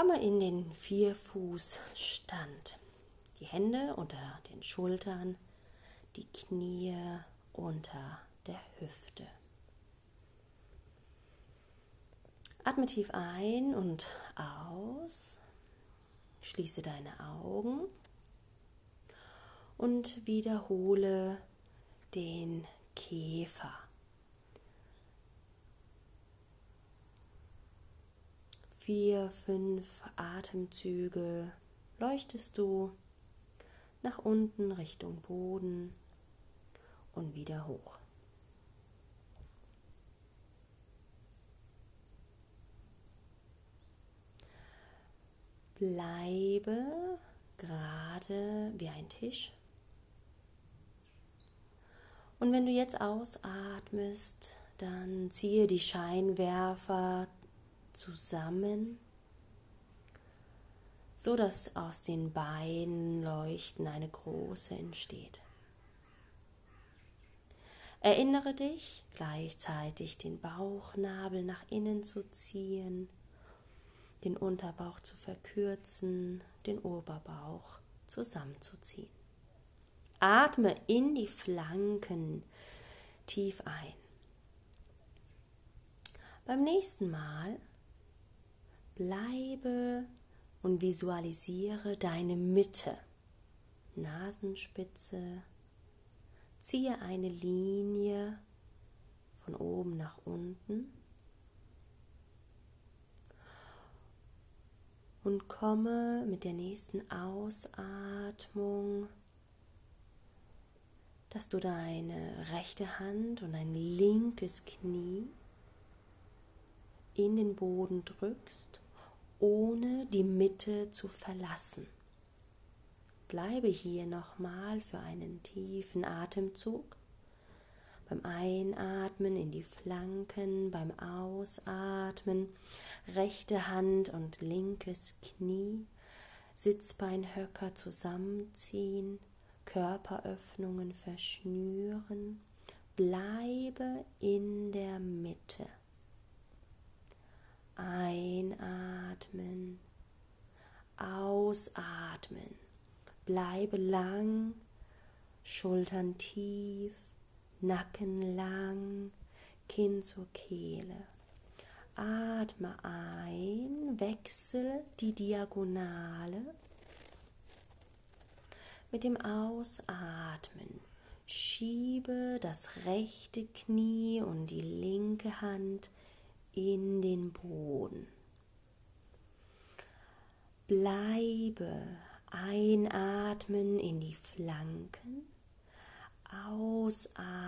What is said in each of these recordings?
Komme in den Vierfußstand. Die Hände unter den Schultern, die Knie unter der Hüfte. Atme tief ein und aus. Schließe deine Augen und wiederhole den Käfer. Vier, fünf Atemzüge leuchtest du nach unten Richtung Boden und wieder hoch. Bleibe gerade wie ein Tisch. Und wenn du jetzt ausatmest, dann ziehe die Scheinwerfer zusammen, so dass aus den beiden Leuchten eine große entsteht. Erinnere dich, gleichzeitig den Bauchnabel nach innen zu ziehen, den Unterbauch zu verkürzen, den Oberbauch zusammenzuziehen. Atme in die Flanken tief ein. Beim nächsten Mal bleibe und visualisiere deine Mitte. Nasenspitze, Ziehe eine Linie von oben nach unten. Und komme mit der nächsten Ausatmung, dass du deine rechte Hand und dein linkes Knie in den Boden drückst, ohne die Mitte zu verlassen. Bleibe hier nochmal für einen tiefen Atemzug. Beim Einatmen in die Flanken, beim Ausatmen rechte Hand und linkes Knie, Sitzbeinhöcker zusammenziehen, Körperöffnungen verschnüren. Bleibe in der Mitte. Einatmen, ausatmen. Bleibe lang, Schultern tief, Nacken lang, Kinn zur Kehle. Atme ein, wechsel die Diagonale. Mit dem Ausatmen schiebe das rechte Knie und die linke Hand in den Boden. Bleibe Einatmen in die Flanken, ausatmen.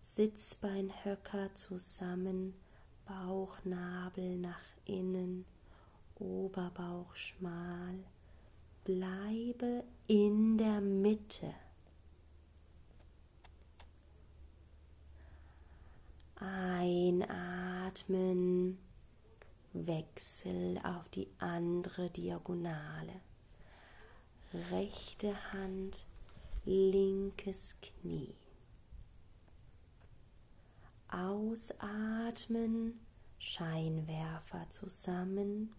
Sitzbeinhöcker zusammen, Bauchnabel nach innen, Oberbauch schmal. Bleibe in der Mitte. Einatmen Wechsel auf die andere Diagonale. Rechte Hand, linkes Knie. Ausatmen, Scheinwerfer zusammen,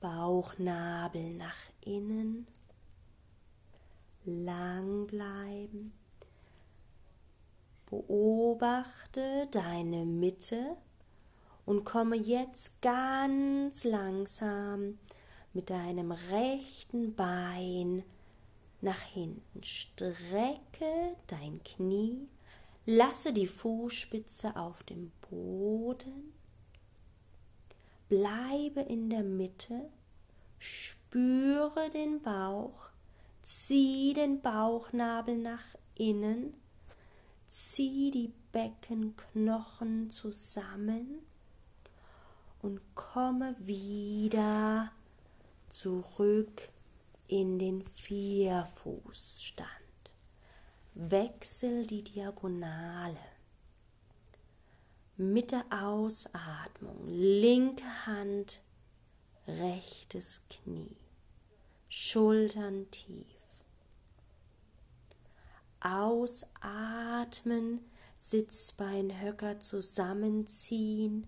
Bauchnabel nach innen, lang bleiben. Beobachte deine Mitte und komme jetzt ganz langsam mit deinem rechten Bein nach hinten. Strecke dein Knie, lasse die Fußspitze auf dem Boden, bleibe in der Mitte, spüre den Bauch, zieh den Bauchnabel nach innen, zieh die Beckenknochen zusammen und komme wieder zurück in den Vierfußstand. Wechsel die Diagonale. Mit der Ausatmung linke Hand, rechtes Knie, Schultern tief. Ausatmen, Sitzbeinhöcker zusammenziehen,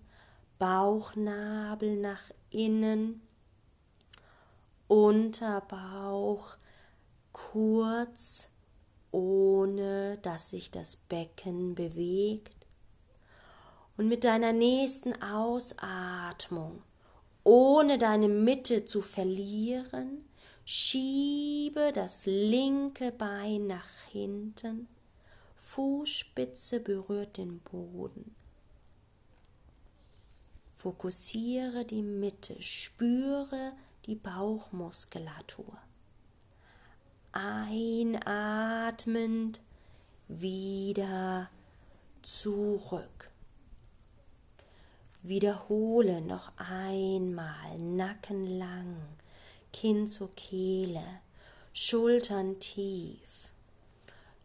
Bauchnabel nach innen, Unterbauch kurz, ohne dass sich das Becken bewegt. Und mit deiner nächsten Ausatmung, ohne deine Mitte zu verlieren, schiebe das linke Bein nach hinten, Fußspitze berührt den Boden. Fokussiere die Mitte, spüre die Bauchmuskulatur. Einatmend wieder zurück. Wiederhole noch einmal Nacken lang, Kinn zur Kehle, Schultern tief.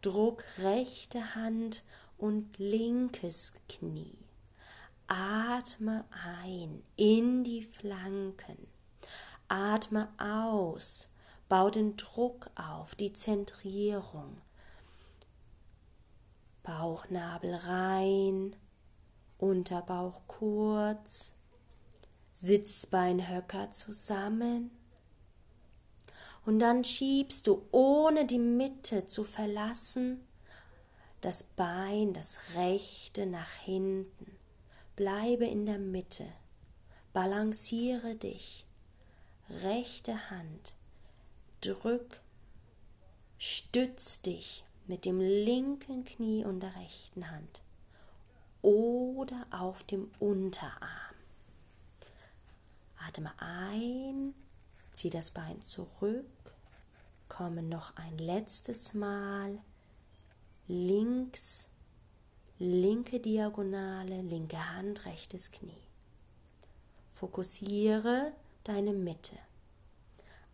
Druck rechte Hand und linkes Knie. Atme ein in die Flanken. Atme aus. Bau den Druck auf, die Zentrierung. Bauchnabel rein, Unterbauch kurz, Sitzbeinhöcker zusammen. Und dann schiebst du, ohne die Mitte zu verlassen, das Bein, das rechte nach hinten. Bleibe in der Mitte. Balanciere dich. Rechte Hand. Drück. Stütz dich mit dem linken Knie und der rechten Hand oder auf dem Unterarm. Atme ein, zieh das Bein zurück, komme noch ein letztes Mal links linke Diagonale, linke Hand, rechtes Knie. Fokussiere deine Mitte.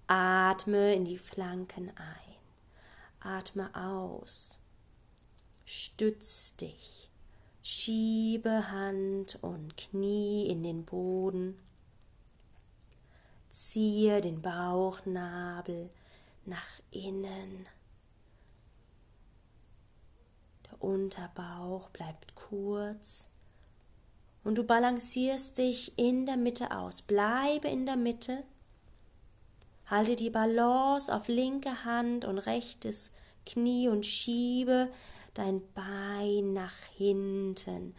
Atme in die Flanken ein. Atme aus. Stütz dich. Schiebe Hand und Knie in den Boden. Ziehe den Bauchnabel nach innen. Unterbauch bleibt kurz und du balancierst dich in der Mitte aus. Bleibe in der Mitte. Halte die Balance auf linke Hand und rechtes Knie und schiebe dein Bein nach hinten.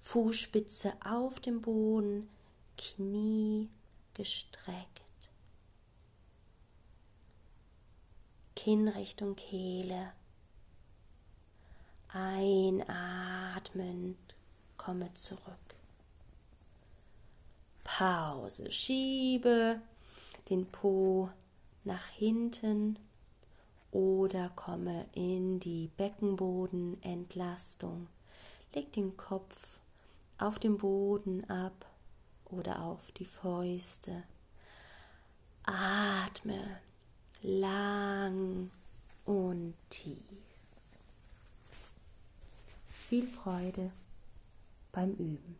Fußspitze auf dem Boden, Knie gestreckt. Kinn Richtung Kehle. Einatmen, komme zurück. Pause, schiebe den Po nach hinten oder komme in die Beckenbodenentlastung. Leg den Kopf auf den Boden ab oder auf die Fäuste. Atme lang und tief. Viel Freude beim Üben.